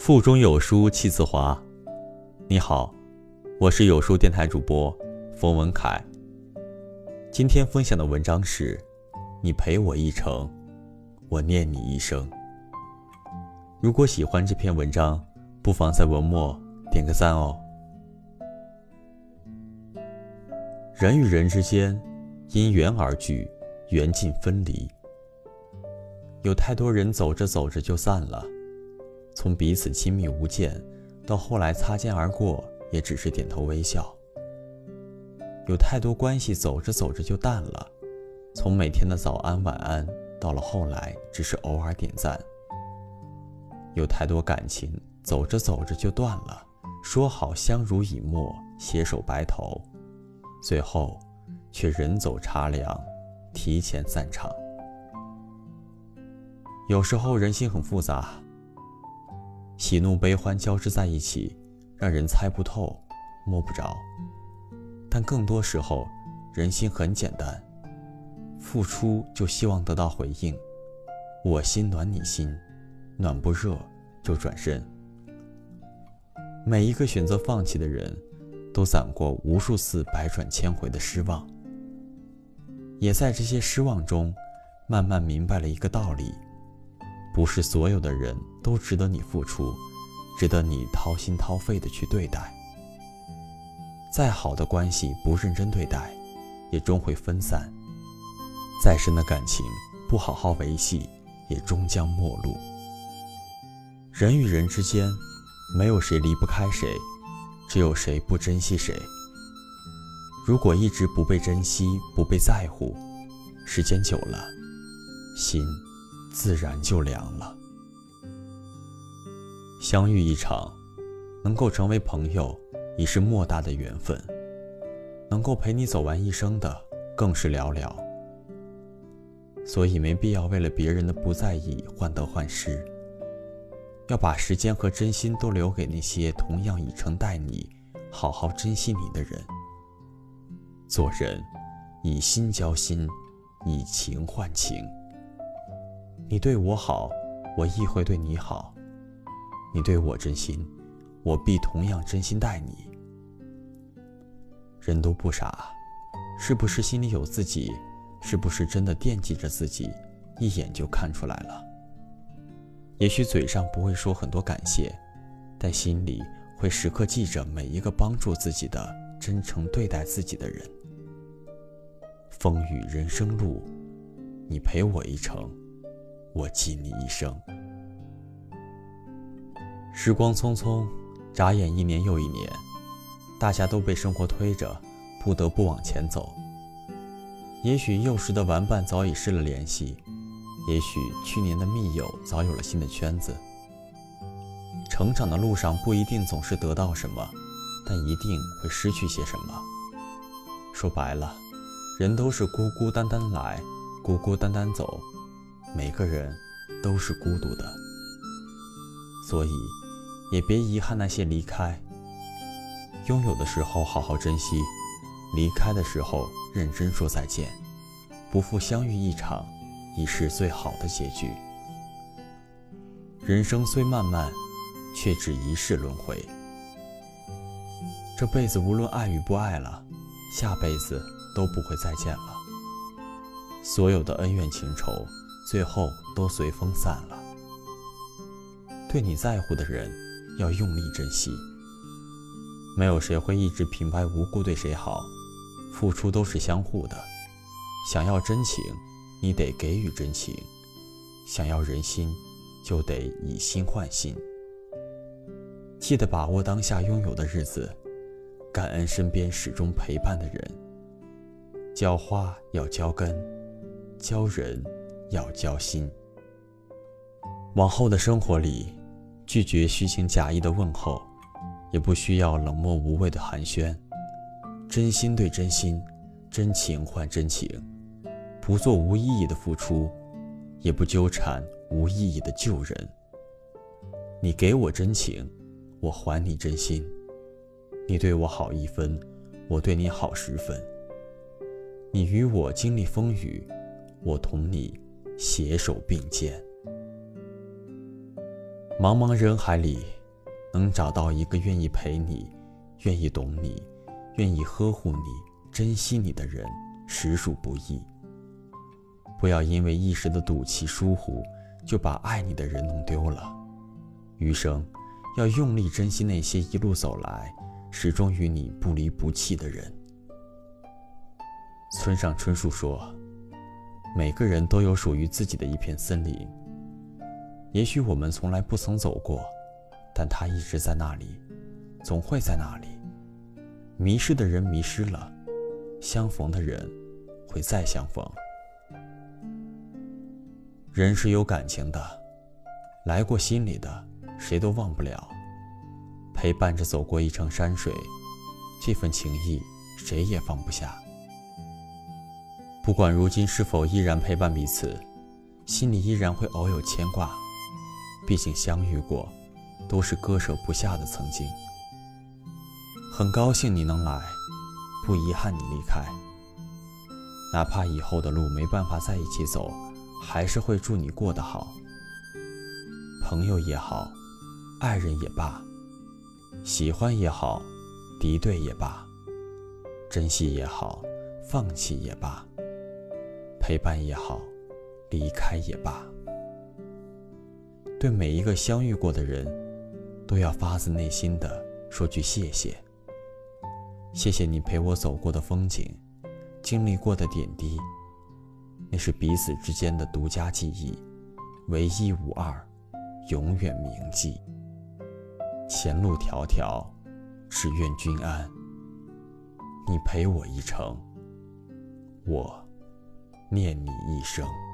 腹中有书气自华。你好，我是有书电台主播冯文凯。今天分享的文章是：你陪我一程，我念你一生。如果喜欢这篇文章，不妨在文末点个赞哦。人与人之间因缘而聚，缘尽分离。有太多人走着走着就散了。从彼此亲密无间，到后来擦肩而过，也只是点头微笑。有太多关系走着走着就淡了，从每天的早安晚安，到了后来只是偶尔点赞。有太多感情走着走着就断了，说好相濡以沫，携手白头，最后却人走茶凉，提前散场。有时候人心很复杂。喜怒悲欢交织在一起，让人猜不透、摸不着。但更多时候，人心很简单，付出就希望得到回应。我心暖你心，暖不热就转身。每一个选择放弃的人，都攒过无数次百转千回的失望，也在这些失望中，慢慢明白了一个道理。不是所有的人都值得你付出，值得你掏心掏肺的去对待。再好的关系不认真对待，也终会分散；再深的感情不好好维系，也终将陌路。人与人之间，没有谁离不开谁，只有谁不珍惜谁。如果一直不被珍惜、不被在乎，时间久了，心。自然就凉了。相遇一场，能够成为朋友，已是莫大的缘分；能够陪你走完一生的，更是寥寥。所以没必要为了别人的不在意患得患失，要把时间和真心都留给那些同样以诚待你、好好珍惜你的人。做人，以心交心，以情换情。你对我好，我亦会对你好；你对我真心，我必同样真心待你。人都不傻，是不是心里有自己？是不是真的惦记着自己？一眼就看出来了。也许嘴上不会说很多感谢，但心里会时刻记着每一个帮助自己的、真诚对待自己的人。风雨人生路，你陪我一程。我记你一生。时光匆匆，眨眼一年又一年，大家都被生活推着，不得不往前走。也许幼时的玩伴早已失了联系，也许去年的密友早有了新的圈子。成长的路上不一定总是得到什么，但一定会失去些什么。说白了，人都是孤孤单单来，孤孤单单走。每个人都是孤独的，所以也别遗憾那些离开。拥有的时候好好珍惜，离开的时候认真说再见。不负相遇一场，已是最好的结局。人生虽漫漫，却只一世轮回。这辈子无论爱与不爱了，下辈子都不会再见了。所有的恩怨情仇。最后都随风散了。对你在乎的人，要用力珍惜。没有谁会一直平白无故对谁好，付出都是相互的。想要真情，你得给予真情；想要人心，就得以心换心。记得把握当下拥有的日子，感恩身边始终陪伴的人。浇花要浇根，浇人。要交心。往后的生活里，拒绝虚情假意的问候，也不需要冷漠无味的寒暄。真心对真心，真情换真情，不做无意义的付出，也不纠缠无意义的旧人。你给我真情，我还你真心。你对我好一分，我对你好十分。你与我经历风雨，我同你。携手并肩，茫茫人海里，能找到一个愿意陪你、愿意懂你、愿意呵护你、珍惜你的人，实属不易。不要因为一时的赌气疏忽，就把爱你的人弄丢了。余生，要用力珍惜那些一路走来，始终与你不离不弃的人。村上春树说：“每个人都有属于自己的一片森林。也许我们从来不曾走过，但它一直在那里，总会在那里。迷失的人迷失了，相逢的人会再相逢。人是有感情的，来过心里的，谁都忘不了。陪伴着走过一程山水，这份情谊，谁也放不下。”不管如今是否依然陪伴彼此，心里依然会偶有牵挂。毕竟相遇过，都是割舍不下的曾经。很高兴你能来，不遗憾你离开。哪怕以后的路没办法在一起走，还是会祝你过得好。朋友也好，爱人也罢，喜欢也好，敌对也罢，珍惜也好，放弃也罢。陪伴也好，离开也罢，对每一个相遇过的人，都要发自内心的说句谢谢。谢谢你陪我走过的风景，经历过的点滴，那是彼此之间的独家记忆，唯一无二，永远铭记。前路迢迢，只愿君安。你陪我一程，我。念你一生。